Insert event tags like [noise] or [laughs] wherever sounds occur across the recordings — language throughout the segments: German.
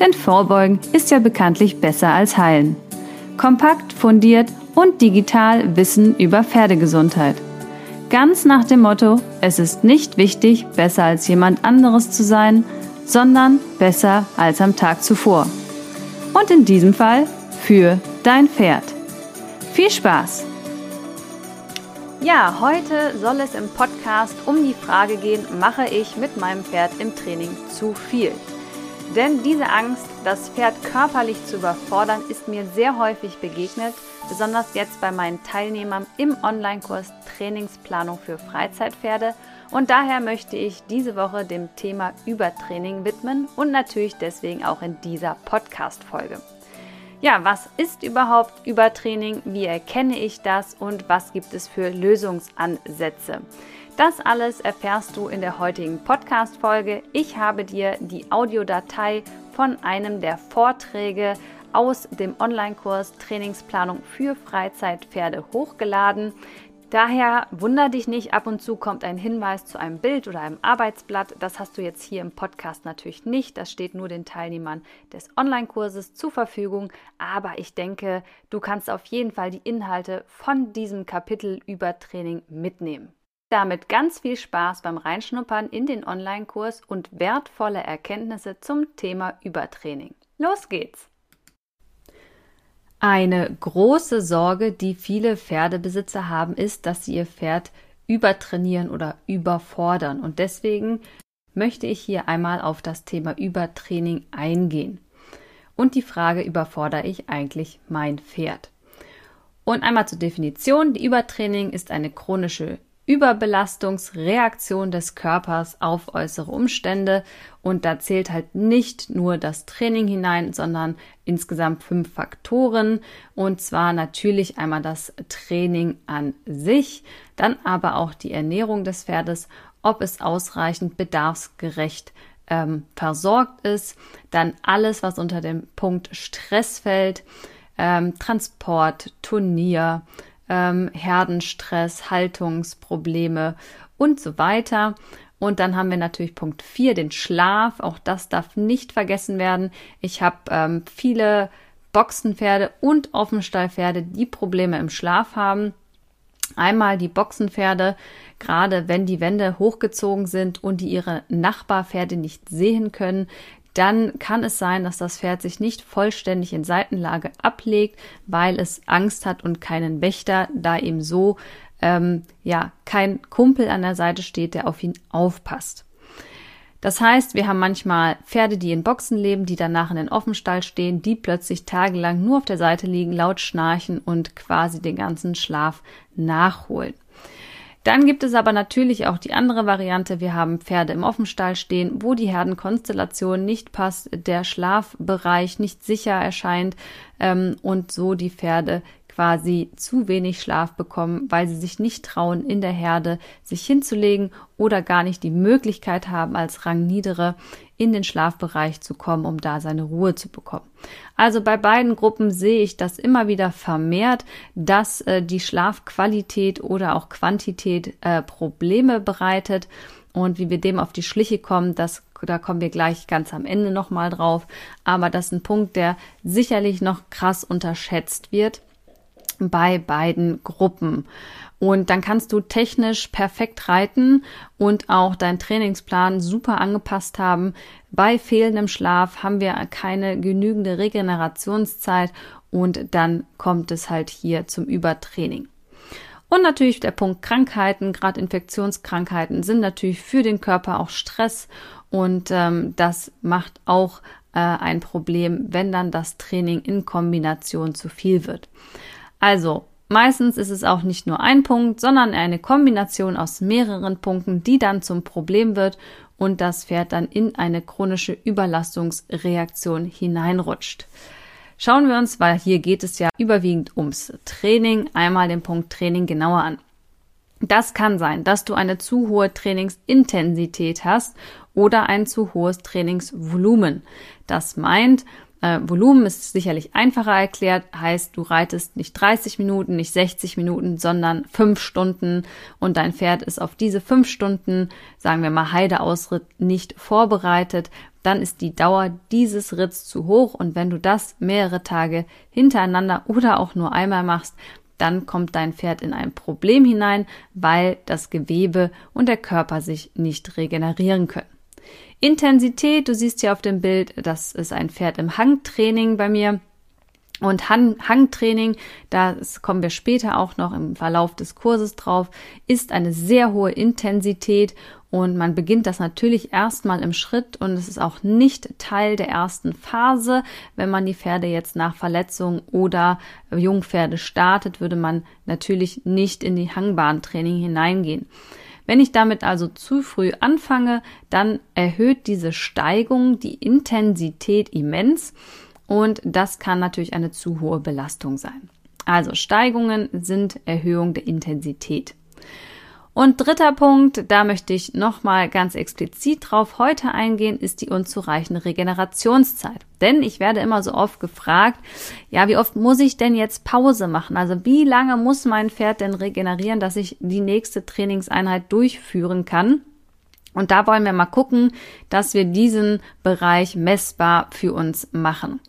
Denn Vorbeugen ist ja bekanntlich besser als Heilen. Kompakt, fundiert und digital Wissen über Pferdegesundheit. Ganz nach dem Motto, es ist nicht wichtig, besser als jemand anderes zu sein, sondern besser als am Tag zuvor. Und in diesem Fall für dein Pferd. Viel Spaß! Ja, heute soll es im Podcast um die Frage gehen, mache ich mit meinem Pferd im Training zu viel? Denn diese Angst, das Pferd körperlich zu überfordern, ist mir sehr häufig begegnet, besonders jetzt bei meinen Teilnehmern im Online-Kurs Trainingsplanung für Freizeitpferde. Und daher möchte ich diese Woche dem Thema Übertraining widmen und natürlich deswegen auch in dieser Podcast-Folge. Ja, was ist überhaupt Übertraining? Wie erkenne ich das und was gibt es für Lösungsansätze? Das alles erfährst du in der heutigen Podcast-Folge. Ich habe dir die Audiodatei von einem der Vorträge aus dem Online-Kurs Trainingsplanung für Freizeitpferde hochgeladen. Daher wunder dich nicht, ab und zu kommt ein Hinweis zu einem Bild oder einem Arbeitsblatt. Das hast du jetzt hier im Podcast natürlich nicht. Das steht nur den Teilnehmern des Online-Kurses zur Verfügung. Aber ich denke, du kannst auf jeden Fall die Inhalte von diesem Kapitel über Training mitnehmen. Damit ganz viel Spaß beim Reinschnuppern in den Online-Kurs und wertvolle Erkenntnisse zum Thema Übertraining. Los geht's! Eine große Sorge, die viele Pferdebesitzer haben, ist, dass sie ihr Pferd übertrainieren oder überfordern. Und deswegen möchte ich hier einmal auf das Thema Übertraining eingehen. Und die Frage, überfordere ich eigentlich mein Pferd? Und einmal zur Definition. Die Übertraining ist eine chronische Überbelastungsreaktion des Körpers auf äußere Umstände. Und da zählt halt nicht nur das Training hinein, sondern insgesamt fünf Faktoren. Und zwar natürlich einmal das Training an sich, dann aber auch die Ernährung des Pferdes, ob es ausreichend bedarfsgerecht ähm, versorgt ist, dann alles, was unter dem Punkt Stress fällt, ähm, Transport, Turnier, ähm, Herdenstress, Haltungsprobleme und so weiter. Und dann haben wir natürlich Punkt 4, den Schlaf. Auch das darf nicht vergessen werden. Ich habe ähm, viele Boxenpferde und Offenstallpferde, die Probleme im Schlaf haben. Einmal die Boxenpferde, gerade wenn die Wände hochgezogen sind und die ihre Nachbarpferde nicht sehen können, dann kann es sein, dass das Pferd sich nicht vollständig in Seitenlage ablegt, weil es Angst hat und keinen Wächter, da ihm so ähm, ja kein Kumpel an der Seite steht, der auf ihn aufpasst. Das heißt, wir haben manchmal Pferde, die in Boxen leben, die danach in den Offenstall stehen, die plötzlich tagelang nur auf der Seite liegen, laut schnarchen und quasi den ganzen Schlaf nachholen. Dann gibt es aber natürlich auch die andere Variante. Wir haben Pferde im Offenstall stehen, wo die Herdenkonstellation nicht passt, der Schlafbereich nicht sicher erscheint ähm, und so die Pferde quasi zu wenig Schlaf bekommen, weil sie sich nicht trauen, in der Herde sich hinzulegen oder gar nicht die Möglichkeit haben, als Rangniedere in den Schlafbereich zu kommen, um da seine Ruhe zu bekommen. Also bei beiden Gruppen sehe ich das immer wieder vermehrt, dass äh, die Schlafqualität oder auch Quantität äh, Probleme bereitet. Und wie wir dem auf die Schliche kommen, das, da kommen wir gleich ganz am Ende nochmal drauf. Aber das ist ein Punkt, der sicherlich noch krass unterschätzt wird bei beiden Gruppen. Und dann kannst du technisch perfekt reiten und auch deinen Trainingsplan super angepasst haben. Bei fehlendem Schlaf haben wir keine genügende Regenerationszeit und dann kommt es halt hier zum Übertraining. Und natürlich der Punkt Krankheiten, gerade Infektionskrankheiten sind natürlich für den Körper auch Stress und ähm, das macht auch äh, ein Problem, wenn dann das Training in Kombination zu viel wird. Also, meistens ist es auch nicht nur ein Punkt, sondern eine Kombination aus mehreren Punkten, die dann zum Problem wird und das Pferd dann in eine chronische Überlastungsreaktion hineinrutscht. Schauen wir uns, weil hier geht es ja überwiegend ums Training, einmal den Punkt Training genauer an. Das kann sein, dass du eine zu hohe Trainingsintensität hast oder ein zu hohes Trainingsvolumen. Das meint, äh, Volumen ist sicherlich einfacher erklärt, heißt, du reitest nicht 30 Minuten, nicht 60 Minuten, sondern fünf Stunden. Und dein Pferd ist auf diese fünf Stunden, sagen wir mal Heideausritt, nicht vorbereitet, dann ist die Dauer dieses Ritts zu hoch. Und wenn du das mehrere Tage hintereinander oder auch nur einmal machst, dann kommt dein Pferd in ein Problem hinein, weil das Gewebe und der Körper sich nicht regenerieren können. Intensität, du siehst hier auf dem Bild, das ist ein Pferd im Hangtraining bei mir. Und Hang Hangtraining, da kommen wir später auch noch im Verlauf des Kurses drauf, ist eine sehr hohe Intensität und man beginnt das natürlich erstmal im Schritt und es ist auch nicht Teil der ersten Phase. Wenn man die Pferde jetzt nach Verletzung oder Jungpferde startet, würde man natürlich nicht in die Hangbahntraining hineingehen. Wenn ich damit also zu früh anfange, dann erhöht diese Steigung die Intensität immens und das kann natürlich eine zu hohe Belastung sein. Also Steigungen sind Erhöhung der Intensität. Und dritter Punkt, da möchte ich nochmal ganz explizit drauf heute eingehen, ist die unzureichende Regenerationszeit. Denn ich werde immer so oft gefragt, ja, wie oft muss ich denn jetzt Pause machen? Also wie lange muss mein Pferd denn regenerieren, dass ich die nächste Trainingseinheit durchführen kann? Und da wollen wir mal gucken, dass wir diesen Bereich messbar für uns machen.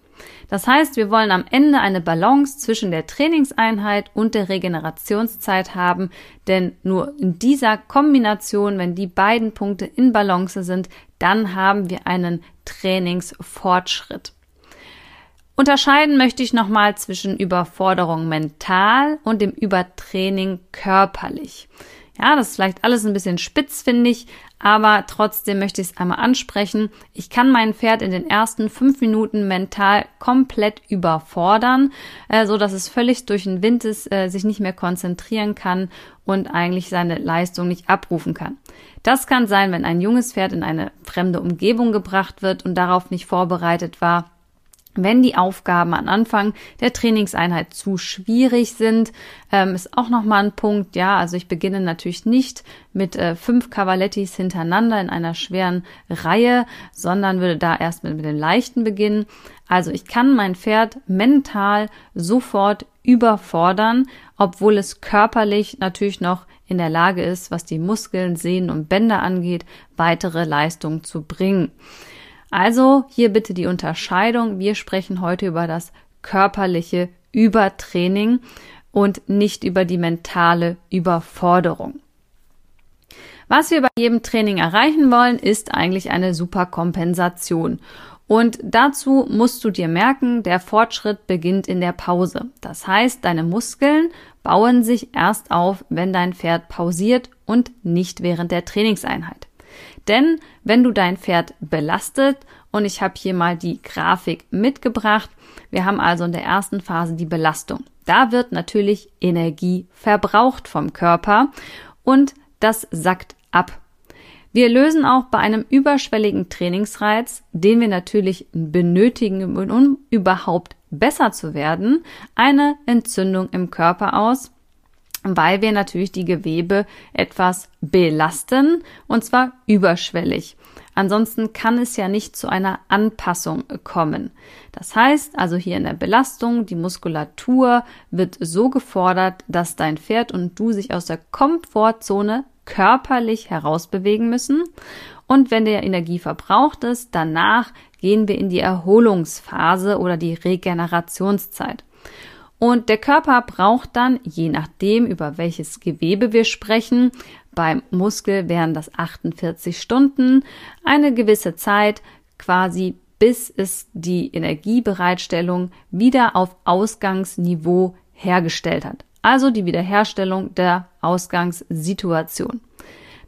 Das heißt, wir wollen am Ende eine Balance zwischen der Trainingseinheit und der Regenerationszeit haben, denn nur in dieser Kombination, wenn die beiden Punkte in Balance sind, dann haben wir einen Trainingsfortschritt. Unterscheiden möchte ich nochmal zwischen Überforderung mental und dem Übertraining körperlich. Ja, das ist vielleicht alles ein bisschen spitz, finde ich, aber trotzdem möchte ich es einmal ansprechen. Ich kann mein Pferd in den ersten fünf Minuten mental komplett überfordern, äh, so dass es völlig durch den Wind ist, äh, sich nicht mehr konzentrieren kann und eigentlich seine Leistung nicht abrufen kann. Das kann sein, wenn ein junges Pferd in eine fremde Umgebung gebracht wird und darauf nicht vorbereitet war wenn die Aufgaben am Anfang der Trainingseinheit zu schwierig sind, ähm, ist auch nochmal ein Punkt. Ja, also ich beginne natürlich nicht mit äh, fünf Cavalettis hintereinander in einer schweren Reihe, sondern würde da erst mit, mit den leichten beginnen. Also ich kann mein Pferd mental sofort überfordern, obwohl es körperlich natürlich noch in der Lage ist, was die Muskeln, Sehnen und Bänder angeht, weitere Leistungen zu bringen. Also hier bitte die Unterscheidung. Wir sprechen heute über das körperliche Übertraining und nicht über die mentale Überforderung. Was wir bei jedem Training erreichen wollen, ist eigentlich eine Superkompensation. Und dazu musst du dir merken, der Fortschritt beginnt in der Pause. Das heißt, deine Muskeln bauen sich erst auf, wenn dein Pferd pausiert und nicht während der Trainingseinheit. Denn wenn du dein Pferd belastet, und ich habe hier mal die Grafik mitgebracht, wir haben also in der ersten Phase die Belastung. Da wird natürlich Energie verbraucht vom Körper und das sackt ab. Wir lösen auch bei einem überschwelligen Trainingsreiz, den wir natürlich benötigen, um überhaupt besser zu werden, eine Entzündung im Körper aus weil wir natürlich die Gewebe etwas belasten und zwar überschwellig. Ansonsten kann es ja nicht zu einer Anpassung kommen. Das heißt also hier in der Belastung, die Muskulatur wird so gefordert, dass dein Pferd und du sich aus der Komfortzone körperlich herausbewegen müssen. Und wenn der Energie verbraucht ist, danach gehen wir in die Erholungsphase oder die Regenerationszeit. Und der Körper braucht dann, je nachdem, über welches Gewebe wir sprechen, beim Muskel wären das 48 Stunden, eine gewisse Zeit quasi bis es die Energiebereitstellung wieder auf Ausgangsniveau hergestellt hat. Also die Wiederherstellung der Ausgangssituation.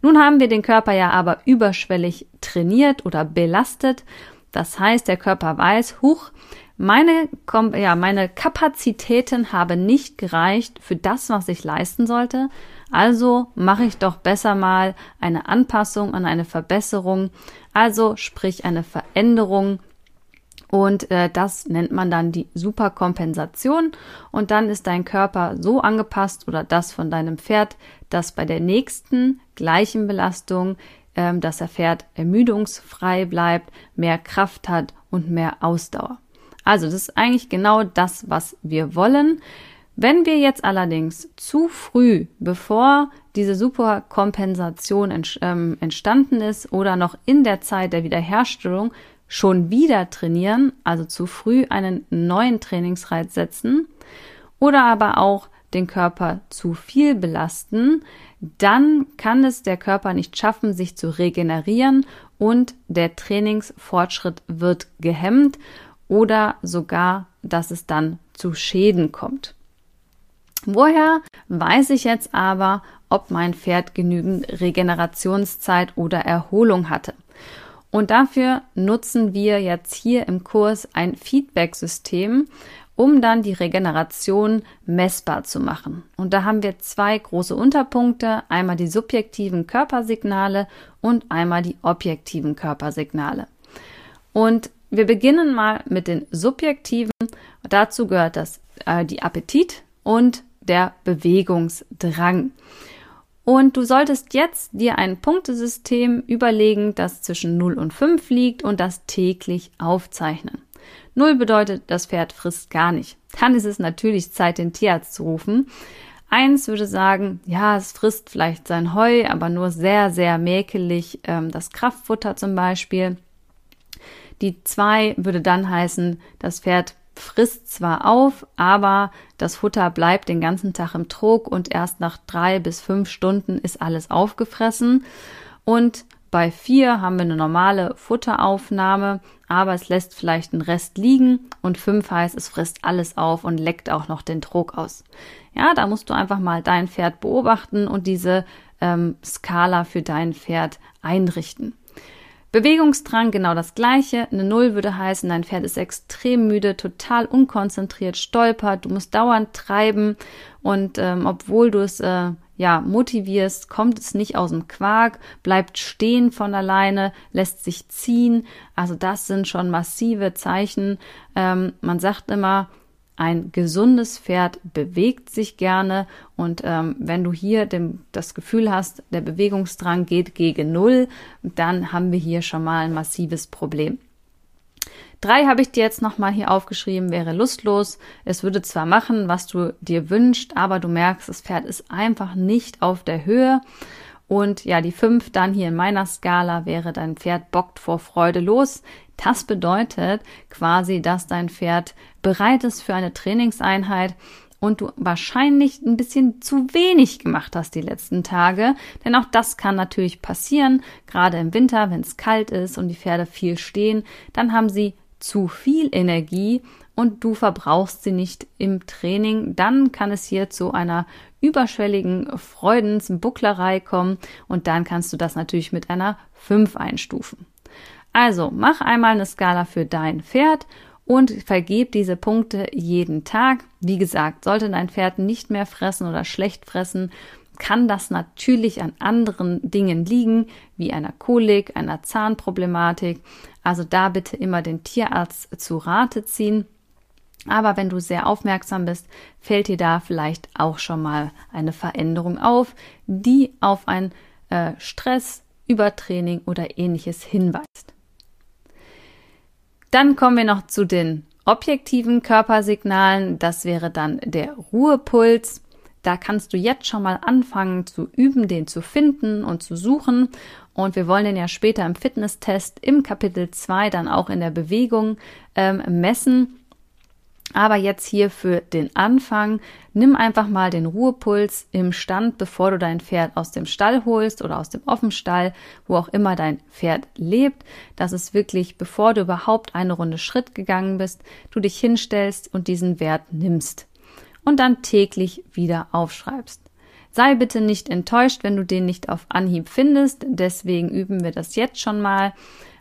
Nun haben wir den Körper ja aber überschwellig trainiert oder belastet. Das heißt, der Körper weiß, huch, meine, ja, meine Kapazitäten haben nicht gereicht für das, was ich leisten sollte. Also mache ich doch besser mal eine Anpassung an eine Verbesserung, also sprich eine Veränderung Und äh, das nennt man dann die Superkompensation. Und dann ist dein Körper so angepasst oder das von deinem Pferd, dass bei der nächsten gleichen Belastung ähm, das Pferd ermüdungsfrei bleibt, mehr Kraft hat und mehr Ausdauer. Also das ist eigentlich genau das, was wir wollen. Wenn wir jetzt allerdings zu früh, bevor diese Superkompensation ähm, entstanden ist oder noch in der Zeit der Wiederherstellung schon wieder trainieren, also zu früh einen neuen Trainingsreiz setzen oder aber auch den Körper zu viel belasten, dann kann es der Körper nicht schaffen, sich zu regenerieren und der Trainingsfortschritt wird gehemmt oder sogar, dass es dann zu Schäden kommt. Woher weiß ich jetzt aber, ob mein Pferd genügend Regenerationszeit oder Erholung hatte? Und dafür nutzen wir jetzt hier im Kurs ein Feedback-System, um dann die Regeneration messbar zu machen. Und da haben wir zwei große Unterpunkte, einmal die subjektiven Körpersignale und einmal die objektiven Körpersignale. Und wir beginnen mal mit den subjektiven. Dazu gehört das äh, die Appetit und der Bewegungsdrang. Und du solltest jetzt dir ein Punktesystem überlegen, das zwischen 0 und 5 liegt und das täglich aufzeichnen. 0 bedeutet, das Pferd frisst gar nicht. Dann ist es natürlich Zeit, den Tierarzt zu rufen. Eins würde sagen, ja, es frisst vielleicht sein Heu, aber nur sehr, sehr mäkelig, ähm, das Kraftfutter zum Beispiel. Die zwei würde dann heißen, das Pferd frisst zwar auf, aber das Futter bleibt den ganzen Tag im Trog und erst nach drei bis fünf Stunden ist alles aufgefressen. Und bei vier haben wir eine normale Futteraufnahme, aber es lässt vielleicht einen Rest liegen und fünf heißt, es frisst alles auf und leckt auch noch den Trog aus. Ja, da musst du einfach mal dein Pferd beobachten und diese ähm, Skala für dein Pferd einrichten. Bewegungsdrang genau das gleiche. Eine Null würde heißen, dein Pferd ist extrem müde, total unkonzentriert, stolpert, du musst dauernd treiben und ähm, obwohl du es äh, ja motivierst, kommt es nicht aus dem Quark, bleibt stehen von alleine, lässt sich ziehen. Also das sind schon massive Zeichen. Ähm, man sagt immer, ein gesundes Pferd bewegt sich gerne und ähm, wenn du hier dem, das Gefühl hast, der Bewegungsdrang geht gegen Null, dann haben wir hier schon mal ein massives Problem. Drei habe ich dir jetzt nochmal hier aufgeschrieben, wäre lustlos. Es würde zwar machen, was du dir wünschst, aber du merkst, das Pferd ist einfach nicht auf der Höhe. Und ja, die fünf dann hier in meiner Skala wäre dein Pferd bockt vor Freude los. Das bedeutet quasi, dass dein Pferd bereit ist für eine Trainingseinheit und du wahrscheinlich ein bisschen zu wenig gemacht hast die letzten Tage. Denn auch das kann natürlich passieren, gerade im Winter, wenn es kalt ist und die Pferde viel stehen, dann haben sie zu viel Energie und du verbrauchst sie nicht im Training, dann kann es hier zu einer überschwelligen Freudensbucklerei kommen und dann kannst du das natürlich mit einer 5 einstufen. Also mach einmal eine Skala für dein Pferd und vergib diese Punkte jeden Tag. Wie gesagt, sollte dein Pferd nicht mehr fressen oder schlecht fressen, kann das natürlich an anderen Dingen liegen, wie einer Kolik, einer Zahnproblematik. Also da bitte immer den Tierarzt zu Rate ziehen. Aber wenn du sehr aufmerksam bist, fällt dir da vielleicht auch schon mal eine Veränderung auf, die auf ein äh, Stress, Übertraining oder ähnliches hinweist. Dann kommen wir noch zu den objektiven Körpersignalen. Das wäre dann der Ruhepuls. Da kannst du jetzt schon mal anfangen zu üben, den zu finden und zu suchen. Und wir wollen den ja später im Fitnesstest im Kapitel 2 dann auch in der Bewegung ähm, messen. Aber jetzt hier für den Anfang, nimm einfach mal den Ruhepuls im Stand, bevor du dein Pferd aus dem Stall holst oder aus dem Offenstall, wo auch immer dein Pferd lebt. Das ist wirklich, bevor du überhaupt eine Runde Schritt gegangen bist, du dich hinstellst und diesen Wert nimmst und dann täglich wieder aufschreibst. Sei bitte nicht enttäuscht, wenn du den nicht auf Anhieb findest. Deswegen üben wir das jetzt schon mal.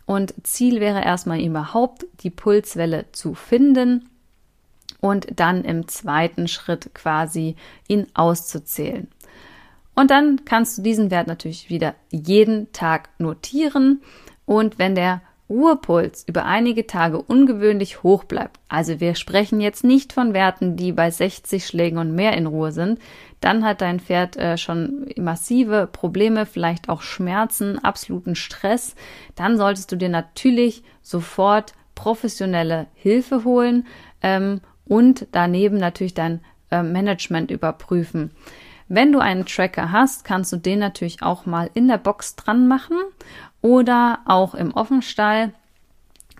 Und Ziel wäre erstmal überhaupt die Pulswelle zu finden und dann im zweiten Schritt quasi ihn auszuzählen. Und dann kannst du diesen Wert natürlich wieder jeden Tag notieren und wenn der Ruhepuls über einige Tage ungewöhnlich hoch bleibt, also wir sprechen jetzt nicht von Werten, die bei 60 Schlägen und mehr in Ruhe sind, dann hat dein Pferd äh, schon massive Probleme, vielleicht auch Schmerzen, absoluten Stress, dann solltest du dir natürlich sofort professionelle Hilfe holen ähm, und daneben natürlich dein äh, Management überprüfen. Wenn du einen Tracker hast, kannst du den natürlich auch mal in der Box dran machen oder auch im Offenstall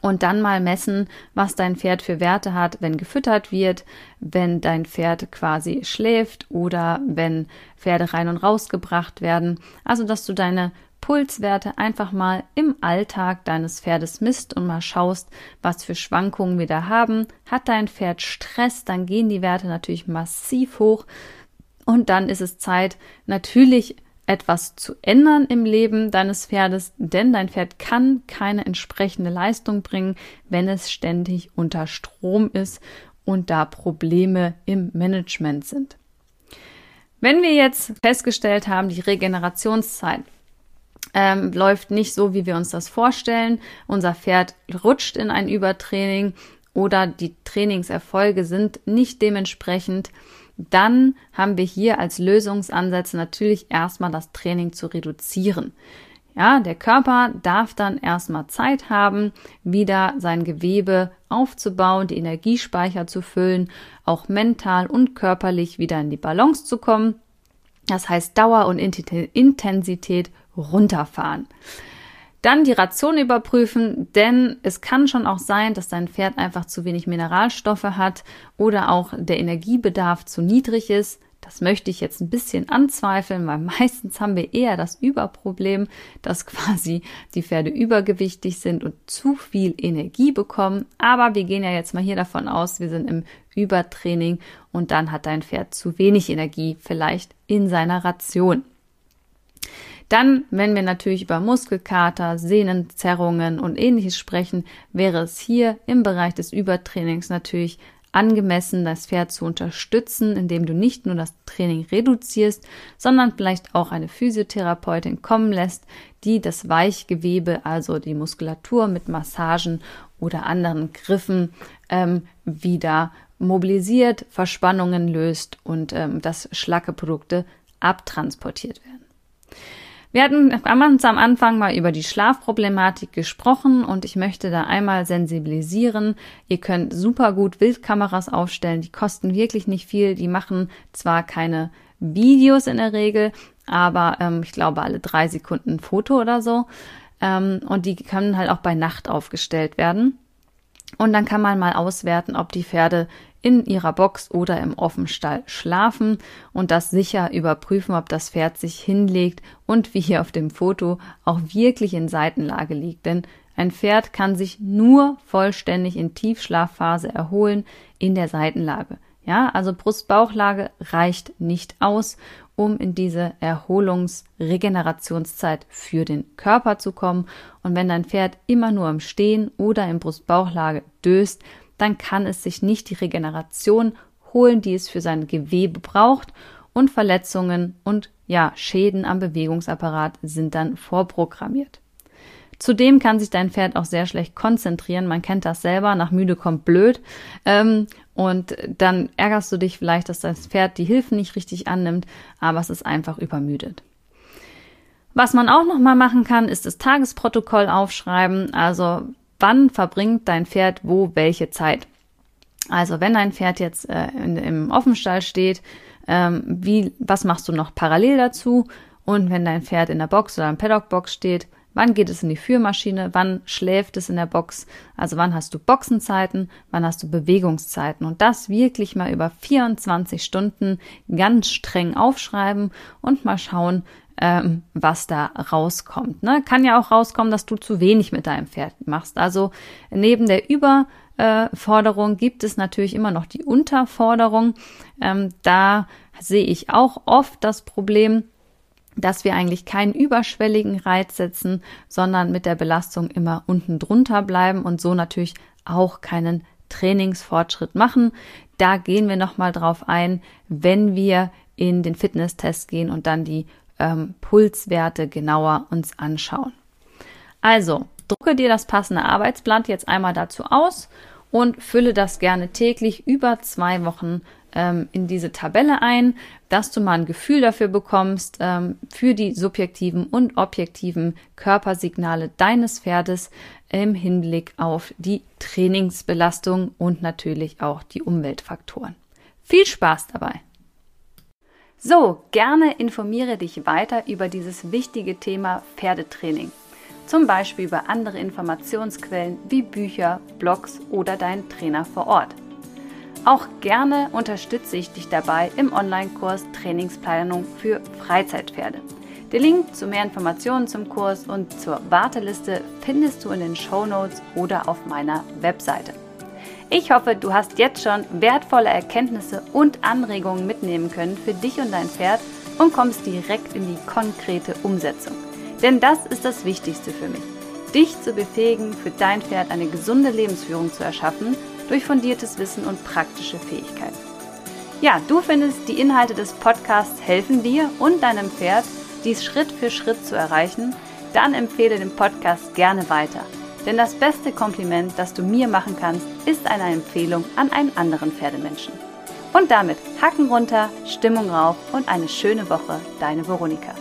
und dann mal messen, was dein Pferd für Werte hat, wenn gefüttert wird, wenn dein Pferd quasi schläft oder wenn Pferde rein und raus gebracht werden. Also, dass du deine Pulswerte einfach mal im Alltag deines Pferdes misst und mal schaust, was für Schwankungen wir da haben. Hat dein Pferd Stress, dann gehen die Werte natürlich massiv hoch. Und dann ist es Zeit, natürlich etwas zu ändern im Leben deines Pferdes, denn dein Pferd kann keine entsprechende Leistung bringen, wenn es ständig unter Strom ist und da Probleme im Management sind. Wenn wir jetzt festgestellt haben, die Regenerationszeit ähm, läuft nicht so, wie wir uns das vorstellen. Unser Pferd rutscht in ein Übertraining oder die Trainingserfolge sind nicht dementsprechend. Dann haben wir hier als Lösungsansatz natürlich erstmal das Training zu reduzieren. Ja, der Körper darf dann erstmal Zeit haben, wieder sein Gewebe aufzubauen, die Energiespeicher zu füllen, auch mental und körperlich wieder in die Balance zu kommen. Das heißt Dauer und Intensität runterfahren. Dann die Ration überprüfen, denn es kann schon auch sein, dass dein Pferd einfach zu wenig Mineralstoffe hat oder auch der Energiebedarf zu niedrig ist. Das möchte ich jetzt ein bisschen anzweifeln, weil [laughs] meistens haben wir eher das Überproblem, dass quasi die Pferde übergewichtig sind und zu viel Energie bekommen. Aber wir gehen ja jetzt mal hier davon aus, wir sind im Übertraining und dann hat dein Pferd zu wenig Energie vielleicht in seiner Ration. Dann, wenn wir natürlich über Muskelkater, Sehnenzerrungen und ähnliches sprechen, wäre es hier im Bereich des Übertrainings natürlich angemessen, das Pferd zu unterstützen, indem du nicht nur das Training reduzierst, sondern vielleicht auch eine Physiotherapeutin kommen lässt, die das Weichgewebe, also die Muskulatur mit Massagen oder anderen Griffen ähm, wieder mobilisiert, Verspannungen löst und ähm, dass Schlackeprodukte abtransportiert werden. Wir hatten ganz am Anfang mal über die Schlafproblematik gesprochen und ich möchte da einmal sensibilisieren. Ihr könnt super gut Wildkameras aufstellen, die kosten wirklich nicht viel, die machen zwar keine Videos in der Regel, aber ähm, ich glaube alle drei Sekunden ein Foto oder so. Ähm, und die können halt auch bei Nacht aufgestellt werden. Und dann kann man mal auswerten, ob die Pferde in ihrer Box oder im Offenstall schlafen und das sicher überprüfen, ob das Pferd sich hinlegt und wie hier auf dem Foto auch wirklich in Seitenlage liegt. Denn ein Pferd kann sich nur vollständig in Tiefschlafphase erholen in der Seitenlage. Ja, also Brust-Bauchlage reicht nicht aus, um in diese Erholungsregenerationszeit für den Körper zu kommen. Und wenn dein Pferd immer nur im Stehen oder in Brust-Bauchlage döst, dann kann es sich nicht die Regeneration holen, die es für sein Gewebe braucht und Verletzungen und ja, Schäden am Bewegungsapparat sind dann vorprogrammiert. Zudem kann sich dein Pferd auch sehr schlecht konzentrieren. Man kennt das selber, nach müde kommt blöd. Ähm, und dann ärgerst du dich vielleicht, dass das Pferd die Hilfen nicht richtig annimmt, aber es ist einfach übermüdet. Was man auch noch mal machen kann, ist das Tagesprotokoll aufschreiben. Also wann verbringt dein Pferd wo welche Zeit. Also wenn dein Pferd jetzt äh, in, im Offenstall steht, ähm, wie, was machst du noch parallel dazu? Und wenn dein Pferd in der Box oder im Paddock-Box steht, wann geht es in die Führmaschine? Wann schläft es in der Box? Also wann hast du Boxenzeiten? Wann hast du Bewegungszeiten? Und das wirklich mal über 24 Stunden ganz streng aufschreiben und mal schauen, ähm, was da rauskommt. Ne? Kann ja auch rauskommen, dass du zu wenig mit deinem Pferd machst. Also neben der Überforderung gibt es natürlich immer noch die Unterforderung. Ähm, da sehe ich auch oft das Problem, dass wir eigentlich keinen überschwelligen Reiz setzen, sondern mit der Belastung immer unten drunter bleiben und so natürlich auch keinen Trainingsfortschritt machen. Da gehen wir nochmal drauf ein, wenn wir in den Fitnesstest gehen und dann die ähm, Pulswerte genauer uns anschauen. Also, Drucke dir das passende Arbeitsblatt jetzt einmal dazu aus und fülle das gerne täglich über zwei Wochen ähm, in diese Tabelle ein, dass du mal ein Gefühl dafür bekommst, ähm, für die subjektiven und objektiven Körpersignale deines Pferdes im Hinblick auf die Trainingsbelastung und natürlich auch die Umweltfaktoren. Viel Spaß dabei! So, gerne informiere dich weiter über dieses wichtige Thema Pferdetraining. Zum Beispiel über andere Informationsquellen wie Bücher, Blogs oder deinen Trainer vor Ort. Auch gerne unterstütze ich dich dabei im Online-Kurs Trainingsplanung für Freizeitpferde. Den Link zu mehr Informationen zum Kurs und zur Warteliste findest du in den Show Notes oder auf meiner Webseite. Ich hoffe, du hast jetzt schon wertvolle Erkenntnisse und Anregungen mitnehmen können für dich und dein Pferd und kommst direkt in die konkrete Umsetzung. Denn das ist das Wichtigste für mich. Dich zu befähigen, für dein Pferd eine gesunde Lebensführung zu erschaffen durch fundiertes Wissen und praktische Fähigkeiten. Ja, du findest, die Inhalte des Podcasts helfen dir und deinem Pferd, dies Schritt für Schritt zu erreichen, dann empfehle den Podcast gerne weiter. Denn das beste Kompliment, das du mir machen kannst, ist eine Empfehlung an einen anderen Pferdemenschen. Und damit Hacken runter, Stimmung rauf und eine schöne Woche, deine Veronika.